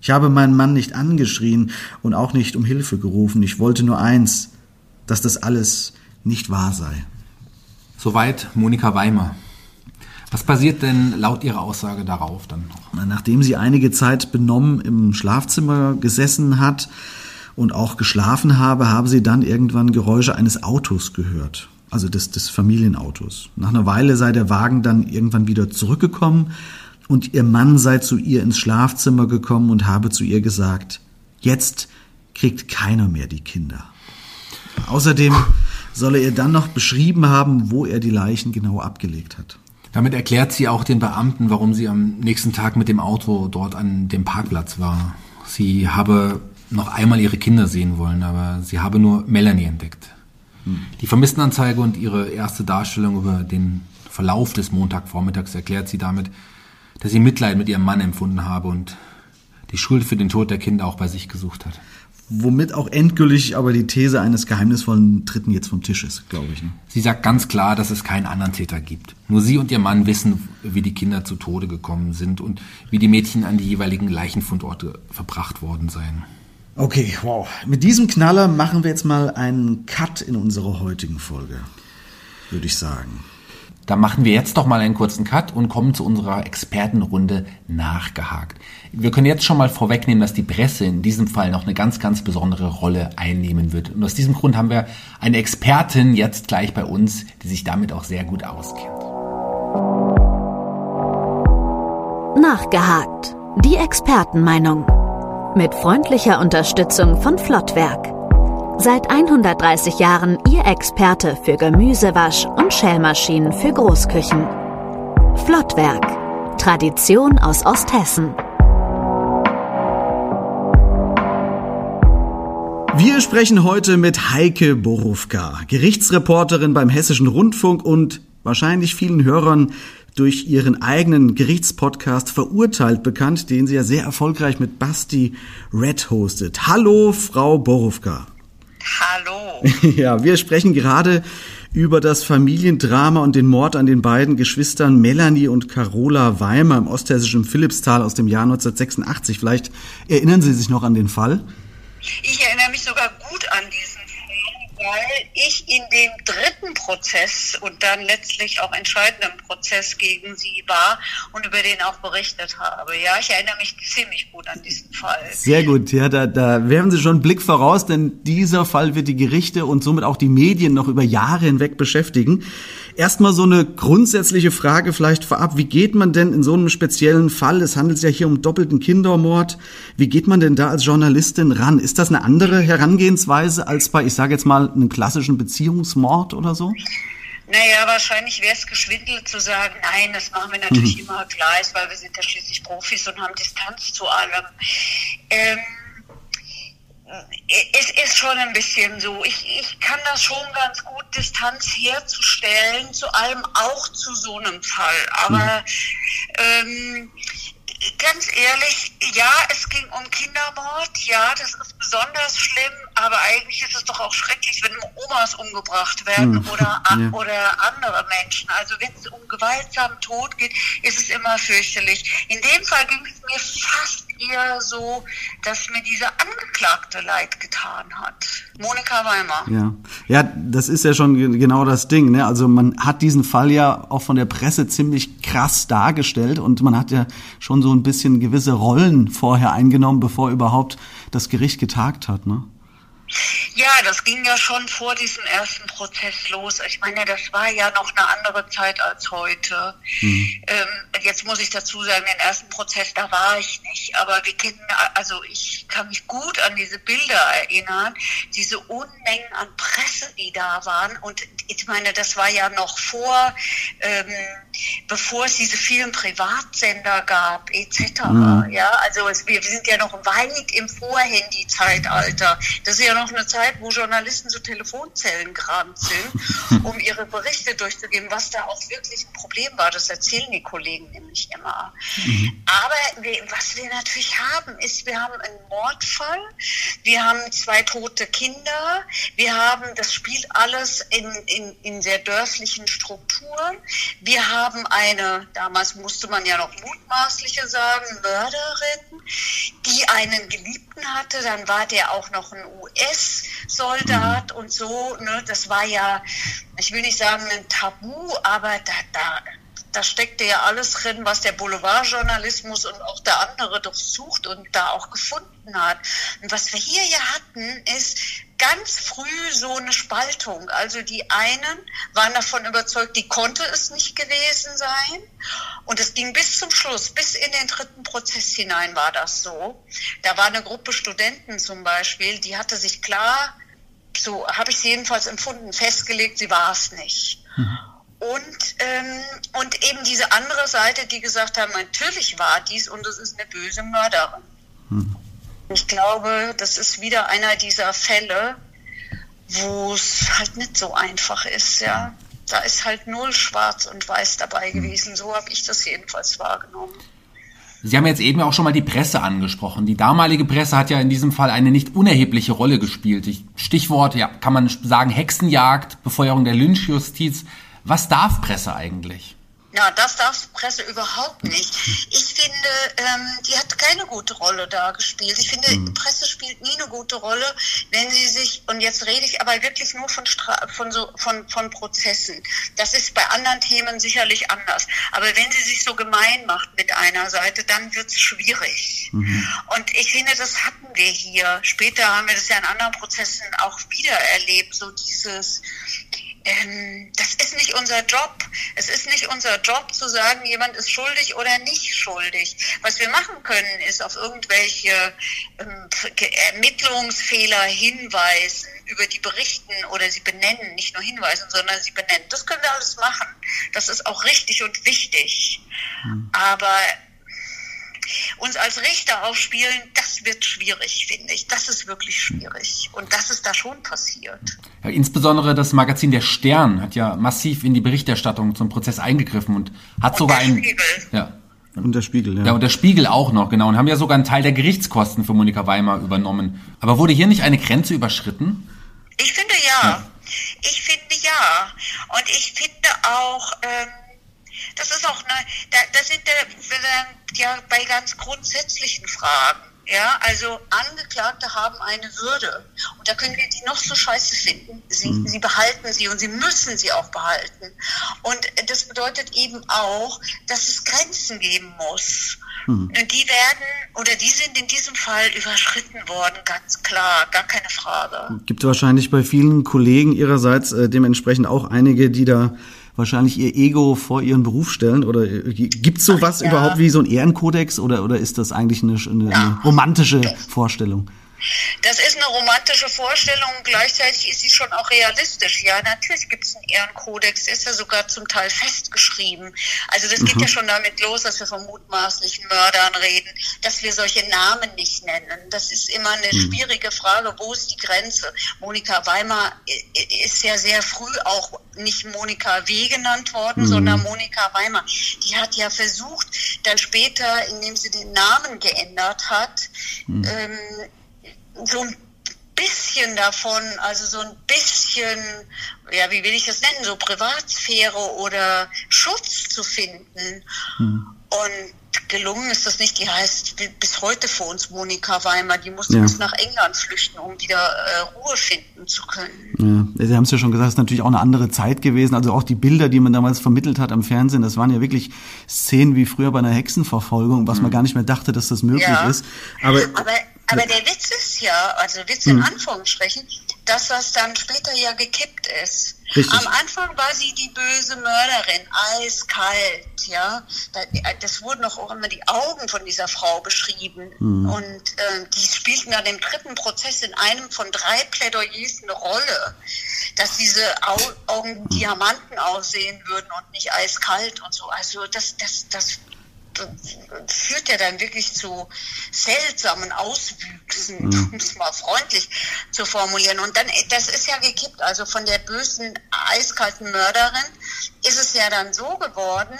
Ich habe meinen Mann nicht angeschrien und auch nicht um Hilfe gerufen. Ich wollte nur eins, dass das alles nicht wahr sei. Soweit Monika Weimer. Was passiert denn laut Ihrer Aussage darauf dann noch? Nachdem sie einige Zeit benommen im Schlafzimmer gesessen hat und auch geschlafen habe, habe sie dann irgendwann Geräusche eines Autos gehört. Also des, des Familienautos. Nach einer Weile sei der Wagen dann irgendwann wieder zurückgekommen und ihr Mann sei zu ihr ins Schlafzimmer gekommen und habe zu ihr gesagt, jetzt kriegt keiner mehr die Kinder. Außerdem soll er dann noch beschrieben haben, wo er die Leichen genau abgelegt hat. Damit erklärt sie auch den Beamten, warum sie am nächsten Tag mit dem Auto dort an dem Parkplatz war. Sie habe noch einmal ihre Kinder sehen wollen, aber sie habe nur Melanie entdeckt. Die Vermisstenanzeige und ihre erste Darstellung über den Verlauf des Montagvormittags erklärt sie damit, dass sie Mitleid mit ihrem Mann empfunden habe und die Schuld für den Tod der Kinder auch bei sich gesucht hat. Womit auch endgültig aber die These eines geheimnisvollen Dritten jetzt vom Tisch ist, glaube ich. Ne? Sie sagt ganz klar, dass es keinen anderen Täter gibt. Nur sie und ihr Mann wissen, wie die Kinder zu Tode gekommen sind und wie die Mädchen an die jeweiligen Leichenfundorte verbracht worden seien. Okay, wow. Mit diesem Knaller machen wir jetzt mal einen Cut in unserer heutigen Folge, würde ich sagen. Da machen wir jetzt doch mal einen kurzen Cut und kommen zu unserer Expertenrunde nachgehakt. Wir können jetzt schon mal vorwegnehmen, dass die Presse in diesem Fall noch eine ganz, ganz besondere Rolle einnehmen wird. Und aus diesem Grund haben wir eine Expertin jetzt gleich bei uns, die sich damit auch sehr gut auskennt. Nachgehakt. Die Expertenmeinung. Mit freundlicher Unterstützung von Flottwerk. Seit 130 Jahren Ihr Experte für Gemüsewasch und Schälmaschinen für Großküchen. Flottwerk. Tradition aus Osthessen. Wir sprechen heute mit Heike Borufka, Gerichtsreporterin beim Hessischen Rundfunk und wahrscheinlich vielen Hörern durch ihren eigenen Gerichtspodcast Verurteilt bekannt, den sie ja sehr erfolgreich mit Basti Red hostet. Hallo, Frau Borufka. Hallo. Ja, wir sprechen gerade über das Familiendrama und den Mord an den beiden Geschwistern Melanie und Carola Weimer im osthessischen Philippsthal aus dem Jahr 1986. Vielleicht erinnern Sie sich noch an den Fall? Ich erinnere mich sogar gut an diesen weil ich in dem dritten Prozess und dann letztlich auch entscheidenden Prozess gegen sie war und über den auch berichtet habe. Ja, ich erinnere mich ziemlich gut an diesen Fall. Sehr gut, ja, da, da werfen Sie schon einen Blick voraus, denn dieser Fall wird die Gerichte und somit auch die Medien noch über Jahre hinweg beschäftigen. Erstmal so eine grundsätzliche Frage vielleicht vorab. Wie geht man denn in so einem speziellen Fall, es handelt sich ja hier um doppelten Kindermord, wie geht man denn da als Journalistin ran? Ist das eine andere Herangehensweise als bei, ich sage jetzt mal, einem klassischen Beziehungsmord oder so? Naja, wahrscheinlich wäre es geschwindelt zu sagen, nein, das machen wir natürlich mhm. immer gleich, weil wir sind ja schließlich Profis und haben Distanz zu allem. Ähm, es ist schon ein bisschen so. Ich, ich kann das schon ganz gut Distanz herzustellen, zu allem auch zu so einem Fall. Aber mhm. ähm, ganz ehrlich, ja, es ging um Kindermord, ja, das ist besonders schlimm, aber eigentlich ist es doch auch schrecklich, wenn Omas umgebracht werden mhm. oder, ja. oder andere Menschen. Also wenn es um gewaltsamen Tod geht, ist es immer fürchterlich. In dem Fall ging es mir fast eher so, dass mir diese Angeklagte leid getan hat. Monika Weimer. Ja. ja, das ist ja schon genau das Ding. Ne? Also man hat diesen Fall ja auch von der Presse ziemlich krass dargestellt und man hat ja schon schon so ein bisschen gewisse Rollen vorher eingenommen, bevor überhaupt das Gericht getagt hat, ne? Ja, das ging ja schon vor diesem ersten Prozess los. Ich meine, das war ja noch eine andere Zeit als heute. Mhm. Ähm, jetzt muss ich dazu sagen, den ersten Prozess, da war ich nicht. Aber wir kennen, also ich kann mich gut an diese Bilder erinnern, diese Unmengen an Presse, die da waren. Und ich meine, das war ja noch vor, ähm, bevor es diese vielen Privatsender gab, etc. Mhm. Ja, also es, wir sind ja noch weit im Vorhandy-Zeitalter. Das ist ja noch eine Zeit, wo Journalisten zu Telefonzellen gerannt sind, um ihre Berichte durchzugeben, was da auch wirklich ein Problem war. Das erzählen die Kollegen nämlich immer. Mhm. Aber wir, was wir natürlich haben, ist, wir haben einen Mordfall, wir haben zwei tote Kinder, wir haben, das spielt alles in, in, in sehr dörflichen Strukturen. Wir haben eine, damals musste man ja noch mutmaßliche sagen, Mörderin, die einen Geliebten hatte, dann war der auch noch ein US- Soldat und so. Ne? Das war ja, ich will nicht sagen ein Tabu, aber da, da, da steckte ja alles drin, was der Boulevardjournalismus und auch der andere durchsucht und da auch gefunden hat. Und was wir hier ja hatten, ist ganz früh so eine Spaltung. Also die einen waren davon überzeugt, die konnte es nicht gewesen sein. Und es ging bis zum Schluss, bis in den dritten Prozess hinein war das so. Da war eine Gruppe Studenten zum Beispiel, die hatte sich klar, so habe ich sie jedenfalls empfunden, festgelegt, sie war es nicht. Mhm. Und, ähm, und eben diese andere Seite, die gesagt haben, natürlich war dies und es ist eine böse Mörderin. Mhm. Ich glaube, das ist wieder einer dieser Fälle, wo es halt nicht so einfach ist, ja. Da ist halt null schwarz und weiß dabei hm. gewesen. So habe ich das jedenfalls wahrgenommen. Sie haben jetzt eben auch schon mal die Presse angesprochen. Die damalige Presse hat ja in diesem Fall eine nicht unerhebliche Rolle gespielt. Stichwort, ja, kann man sagen, Hexenjagd, Befeuerung der Lynchjustiz. Was darf Presse eigentlich? Ja, das darf Presse überhaupt nicht. Ich finde, ähm, die hat keine gute Rolle da gespielt. Ich finde, mhm. Presse spielt nie eine gute Rolle, wenn sie sich, und jetzt rede ich aber wirklich nur von, Stra von, so, von, von Prozessen. Das ist bei anderen Themen sicherlich anders. Aber wenn sie sich so gemein macht mit einer Seite, dann wird es schwierig. Mhm. Und ich finde, das hatten wir hier. Später haben wir das ja in anderen Prozessen auch wieder erlebt, so dieses, ähm, das ist nicht unser Job. Es ist nicht unser Job zu sagen, jemand ist schuldig oder nicht schuldig. Was wir machen können, ist auf irgendwelche ähm, Ermittlungsfehler hinweisen, über die berichten oder sie benennen, nicht nur hinweisen, sondern sie benennen. Das können wir alles machen. Das ist auch richtig und wichtig. Mhm. Aber uns als Richter aufspielen, das wird schwierig, finde ich. Das ist wirklich schwierig. Und das ist da schon passiert. Ja, insbesondere das Magazin Der Stern hat ja massiv in die Berichterstattung zum Prozess eingegriffen und hat und sogar ein. Ja. Und der Spiegel, ja. Ja, und der Spiegel auch noch, genau. Und haben ja sogar einen Teil der Gerichtskosten für Monika Weimar übernommen. Aber wurde hier nicht eine Grenze überschritten? Ich finde ja. ja. Ich finde ja. Und ich finde auch, ähm, das ist auch eine, da, das sind ja bei ganz grundsätzlichen Fragen. Ja, also Angeklagte haben eine Würde. Und da können wir die noch so scheiße finden. Sie, mhm. sie behalten sie und sie müssen sie auch behalten. Und das bedeutet eben auch, dass es Grenzen geben muss. Mhm. Und die werden oder die sind in diesem Fall überschritten worden, ganz klar, gar keine Frage. Gibt wahrscheinlich bei vielen Kollegen ihrerseits äh, dementsprechend auch einige, die da wahrscheinlich ihr Ego vor ihren Beruf stellen? Oder äh, gibt es sowas ja. überhaupt wie so ein Ehrenkodex oder, oder ist das eigentlich eine, eine, eine romantische Vorstellung? Das ist eine romantische Vorstellung, gleichzeitig ist sie schon auch realistisch. Ja, natürlich gibt es einen Ehrenkodex, der ist ja sogar zum Teil festgeschrieben. Also das mhm. geht ja schon damit los, dass wir von mutmaßlichen Mördern reden, dass wir solche Namen nicht nennen. Das ist immer eine mhm. schwierige Frage, wo ist die Grenze? Monika Weimar ist ja sehr früh auch nicht Monika W. genannt worden, mhm. sondern Monika Weimar. Die hat ja versucht, dann später, indem sie den Namen geändert hat, mhm. ähm, so ein bisschen davon, also so ein bisschen, ja, wie will ich das nennen, so Privatsphäre oder Schutz zu finden. Hm. Und gelungen ist das nicht. Die heißt bis heute für uns Monika Weimar. Die musste ja. bis nach England flüchten, um wieder äh, Ruhe finden zu können. Ja, Sie haben es ja schon gesagt, es ist natürlich auch eine andere Zeit gewesen. Also auch die Bilder, die man damals vermittelt hat am Fernsehen, das waren ja wirklich Szenen wie früher bei einer Hexenverfolgung, was hm. man gar nicht mehr dachte, dass das möglich ja. ist. Aber, Aber Aber der Witz ist ja, also Witz in Anführungsstrichen, dass das dann später ja gekippt ist. Richtig. Am Anfang war sie die böse Mörderin, eiskalt, ja. Da- Das wurden doch auch immer die Augen von dieser Frau beschrieben. Und äh, die spielten dann im dritten Prozess in einem von drei Plädoyers eine Rolle, dass diese Au Augen Diamanten aussehen würden und nicht eiskalt und so. Also das, das, das führt ja dann wirklich zu seltsamen Auswüchsen, um es mal freundlich zu formulieren. Und dann, das ist ja gekippt. Also von der bösen, eiskalten Mörderin ist es ja dann so geworden,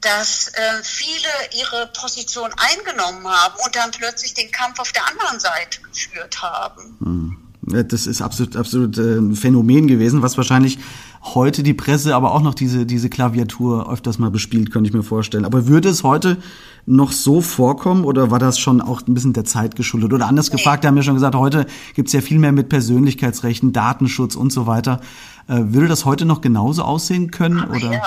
dass äh, viele ihre Position eingenommen haben und dann plötzlich den Kampf auf der anderen Seite geführt haben. Ja, Das ist absolut, absolut äh, ein Phänomen gewesen, was wahrscheinlich heute die Presse aber auch noch diese, diese Klaviatur öfters mal bespielt, könnte ich mir vorstellen. Aber würde es heute noch so vorkommen oder war das schon auch ein bisschen der Zeit geschuldet? Oder anders gefragt, wir haben ja schon gesagt, heute gibt es ja viel mehr mit Persönlichkeitsrechten, Datenschutz und so weiter. Äh, würde das heute noch genauso aussehen können? Oder? ja.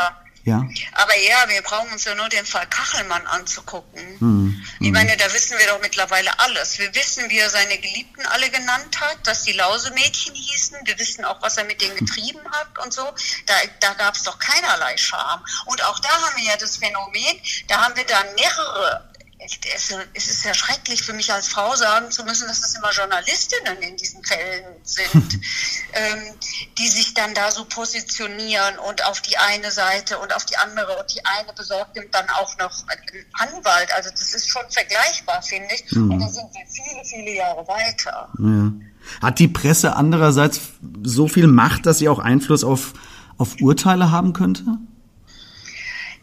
Ja. Aber ja, wir brauchen uns ja nur den Fall Kachelmann anzugucken. Ich meine, da wissen wir doch mittlerweile alles. Wir wissen, wie er seine Geliebten alle genannt hat, dass die Lausemädchen hießen. Wir wissen auch, was er mit denen getrieben hat und so. Da, da gab es doch keinerlei Scham. Und auch da haben wir ja das Phänomen, da haben wir dann mehrere es es ist ja schrecklich für mich als Frau sagen zu müssen, dass das immer Journalistinnen in diesen Fällen sind, ähm, die sich dann da so positionieren und auf die eine Seite und auf die andere und die eine besorgt ihm dann auch noch einen Anwalt. Also das ist schon vergleichbar, finde ich. Und da sind wir viele, viele Jahre weiter. Ja. Hat die Presse andererseits so viel Macht, dass sie auch Einfluss auf, auf Urteile haben könnte?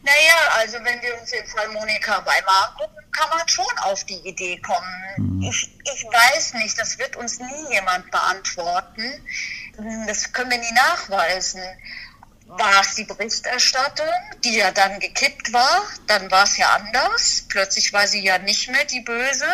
Naja, also wenn wir uns den Fall Monika Weimar angucken, kann man schon auf die Idee kommen. Ich, ich weiß nicht, das wird uns nie jemand beantworten. Das können wir nie nachweisen. War es die Berichterstattung, die ja dann gekippt war? Dann war es ja anders. Plötzlich war sie ja nicht mehr die Böse.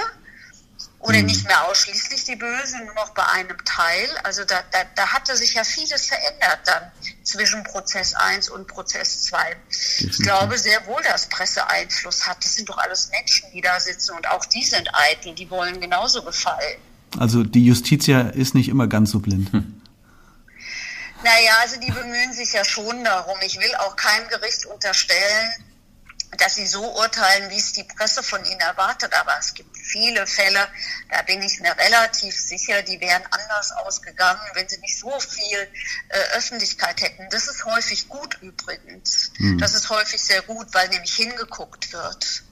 Oder nicht mehr ausschließlich die Böse, nur noch bei einem Teil. Also da, da, da hatte sich ja vieles verändert dann zwischen Prozess 1 und Prozess 2. Ich glaube sehr wohl, dass Presse Einfluss hat. Das sind doch alles Menschen, die da sitzen und auch die sind eitel, die wollen genauso gefallen. Also die Justitia ist nicht immer ganz so blind. Naja, also die bemühen sich ja schon darum. Ich will auch keinem Gericht unterstellen, dass sie so urteilen, wie es die Presse von ihnen erwartet. Aber es gibt viele Fälle, da bin ich mir relativ sicher, die wären anders ausgegangen, wenn sie nicht so viel äh, Öffentlichkeit hätten. Das ist häufig gut übrigens. Das ist häufig sehr gut, weil nämlich hingeguckt wird.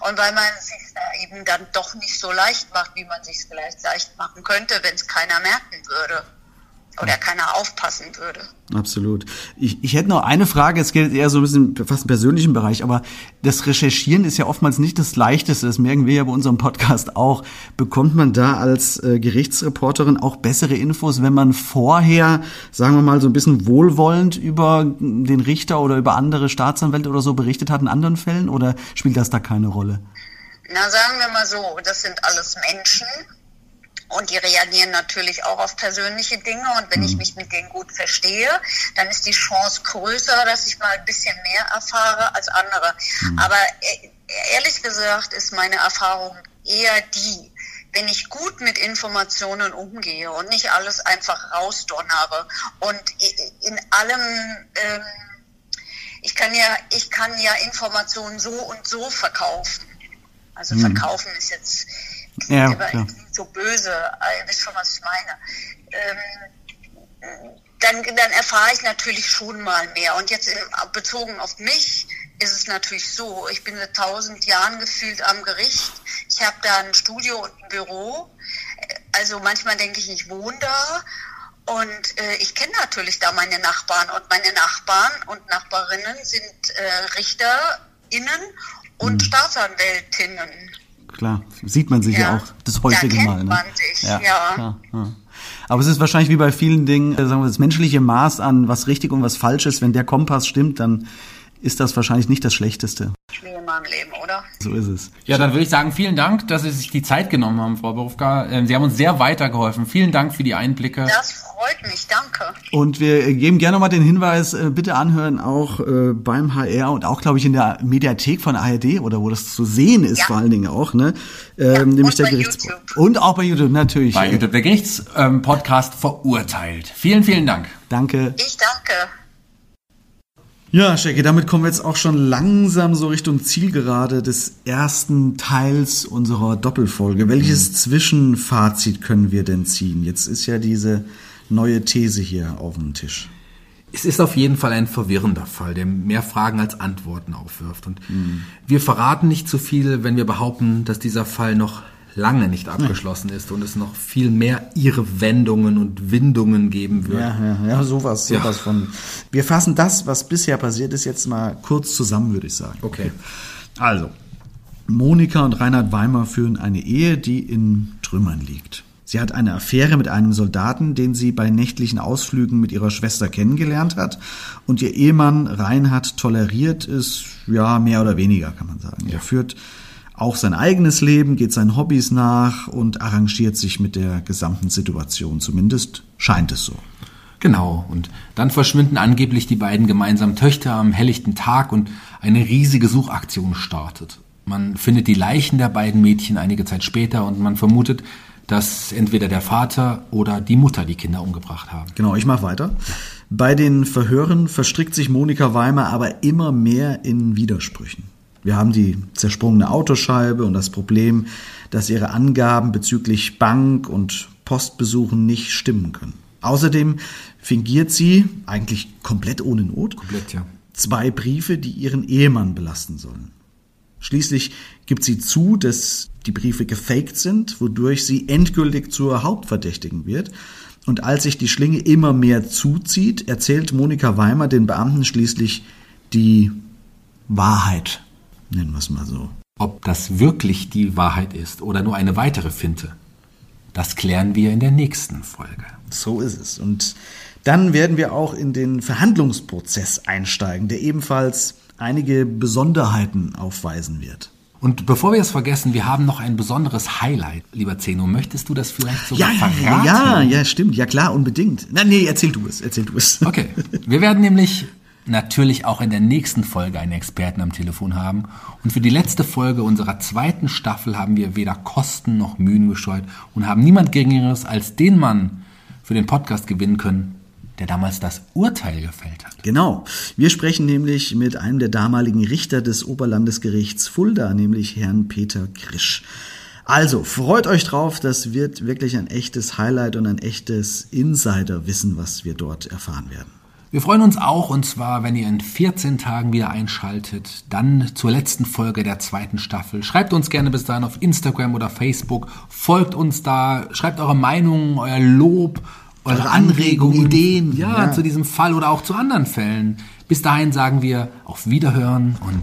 Und weil man es sich da eben dann doch nicht so leicht macht, wie man sich vielleicht leicht machen könnte, wenn es keiner merken würde oder keiner aufpassen würde. Absolut. Ich, ich hätte noch eine Frage, es geht eher so ein bisschen fast im persönlichen Bereich, aber das Recherchieren ist ja oftmals nicht das Leichteste, das merken wir ja bei unserem Podcast auch. Bekommt man da als äh, Gerichtsreporterin auch bessere Infos, wenn man vorher, sagen wir mal, so ein bisschen wohlwollend über den Richter oder über andere Staatsanwälte oder so berichtet hat in anderen Fällen oder spielt das da keine Rolle? Na, sagen wir mal so, das sind alles Menschen und die reagieren natürlich auch auf persönliche Dinge. Und wenn ich mich mit denen gut verstehe, dann ist die Chance größer, dass ich mal ein bisschen mehr erfahre als andere. Aber äh, ehrlich gesagt ist meine Erfahrung eher die, wenn ich gut mit Informationen umgehe und nicht alles einfach rausdonnere und in allem ähm, ich kann ja, ich kann ja Informationen so und so verkaufen. Also verkaufen ist jetzt Ja, so böse, äh, ihr wisst schon, was ich meine. Ähm, dann, dann erfahre ich natürlich schon mal mehr. Und jetzt in, bezogen auf mich ist es natürlich so, ich bin seit tausend Jahren gefühlt am Gericht. Ich habe da ein Studio und ein Büro. Also manchmal denke ich, ich wohne da. Und äh, ich kenne natürlich da meine Nachbarn. Und meine Nachbarn und Nachbarinnen sind äh, RichterInnen und Staatsanwältinnen. Klar, sieht man sich ja, Ja. auch das häufige Da Mal. Ne? man sich, ja. klar, ja. Aber es ist wahrscheinlich wie bei vielen Dingen, äh, sagen wir, das menschliche Maß an was richtig und was falsch ist. Wenn der Kompass stimmt, dann ist das wahrscheinlich nicht das Schlechteste. Meinem Leben, oder? So ist es. Ja, dann würde ich sagen, vielen Dank, dass Sie sich die Zeit genommen haben, Frau Berufka. Ähm, Sie haben uns sehr weitergeholfen. Vielen Dank für die Einblicke. Das freut mich, danke. Und wir geben gerne nochmal den Hinweis, äh, bitte anhören, auch äh, beim HR und auch, glaube ich, in der Mediathek von ARD oder wo das zu sehen ist, Ja. vor allen Dingen auch, ne? Ähm, Ja, nämlich und der bei Gerichts YouTube. Und auch bei YouTube, natürlich. Bei YouTube, der Gerichtspodcast verurteilt. Vielen, vielen Dank. Danke. Ich danke. Ja, Shaggy, damit kommen wir jetzt auch schon langsam so Richtung Zielgerade des ersten Teils unserer Doppelfolge. Welches Zwischenfazit können wir denn ziehen? Jetzt ist ja diese neue These hier auf dem Tisch. Es ist auf jeden Fall ein verwirrender Fall, der mehr Fragen als Antworten aufwirft. Und wir verraten nicht zu viel, wenn wir behaupten, dass dieser Fall noch lange nicht abgeschlossen ist und es noch viel mehr ihre Wendungen und Windungen geben wird. Ja, ja, ja, sowas, Ja. sowas von. Wir fassen das, was bisher passiert ist, jetzt mal kurz zusammen, würde ich sagen. Okay. Also, Monika und Reinhard Weimer führen eine Ehe, die in Trümmern liegt. Sie hat eine Affäre mit einem Soldaten, den sie bei nächtlichen Ausflügen mit ihrer Schwester kennengelernt hat. Und ihr Ehemann Reinhard toleriert es, ja, mehr oder weniger, kann man sagen. Er führt auch sein eigenes Leben, geht seinen Hobbys nach und arrangiert sich mit der gesamten Situation. Zumindest scheint es so. Genau. Und dann verschwinden angeblich die beiden gemeinsamen Töchter am helllichten Tag und eine riesige Suchaktion startet. Man findet die Leichen der beiden Mädchen einige Zeit später und man vermutet, dass entweder der Vater oder die Mutter die Kinder umgebracht haben. Genau, ich mache weiter. Bei den Verhören verstrickt sich Monika Weimer aber immer mehr in Widersprüchen. Wir haben die zersprungene Autoscheibe und das Problem, dass ihre Angaben bezüglich Bank- und Postbesuchen nicht stimmen können. Außerdem fingiert sie, eigentlich komplett ohne Not, Komplett, ja. zwei Briefe, die ihren Ehemann belasten sollen. Schließlich gibt sie zu, dass die Briefe gefaked sind, wodurch sie endgültig zur Hauptverdächtigen wird. Und als sich die Schlinge immer mehr zuzieht, erzählt Monika Weimer den Beamten schließlich die Wahrheit, nennen wir es mal so. Ob das wirklich die Wahrheit ist oder nur eine weitere Finte, das klären wir in der nächsten Folge. So ist es. Und dann werden wir auch in den Verhandlungsprozess einsteigen, der ebenfalls einige Besonderheiten aufweisen wird. Und bevor wir es vergessen, wir haben noch ein besonderes Highlight, lieber Zeno. Möchtest du das vielleicht sogar Ja, verraten? ja, ja, stimmt. Ja, klar, unbedingt. Na, nee, erzähl du es, erzähl du es. Okay. Wir werden nämlich natürlich auch in der nächsten Folge einen Experten am Telefon haben. Und für die letzte Folge unserer zweiten Staffel haben wir weder Kosten noch Mühen gescheut und haben niemand Geringeres als den Mann für den Podcast gewinnen können, der damals das Urteil gefällt hat. Genau. Wir sprechen nämlich mit einem der damaligen Richter des Oberlandesgerichts Fulda, nämlich Herrn Peter Krisch. Also, freut euch drauf, das wird wirklich ein echtes Highlight und ein echtes Insiderwissen, was wir dort erfahren werden. Wir freuen uns auch, und zwar, wenn ihr in 14 Tagen wieder einschaltet, dann zur letzten Folge der zweiten Staffel. Schreibt uns gerne bis dahin auf Instagram oder Facebook, folgt uns da, schreibt eure Meinungen, euer Lob, eure, Anregungen, Anregungen, Ideen, ja, ja. zu diesem Fall oder auch zu anderen Fällen. Bis dahin sagen wir auf Wiederhören und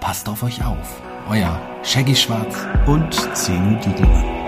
passt auf euch auf. Euer Shaggy Schwarz. Und Zeno Diedelmann.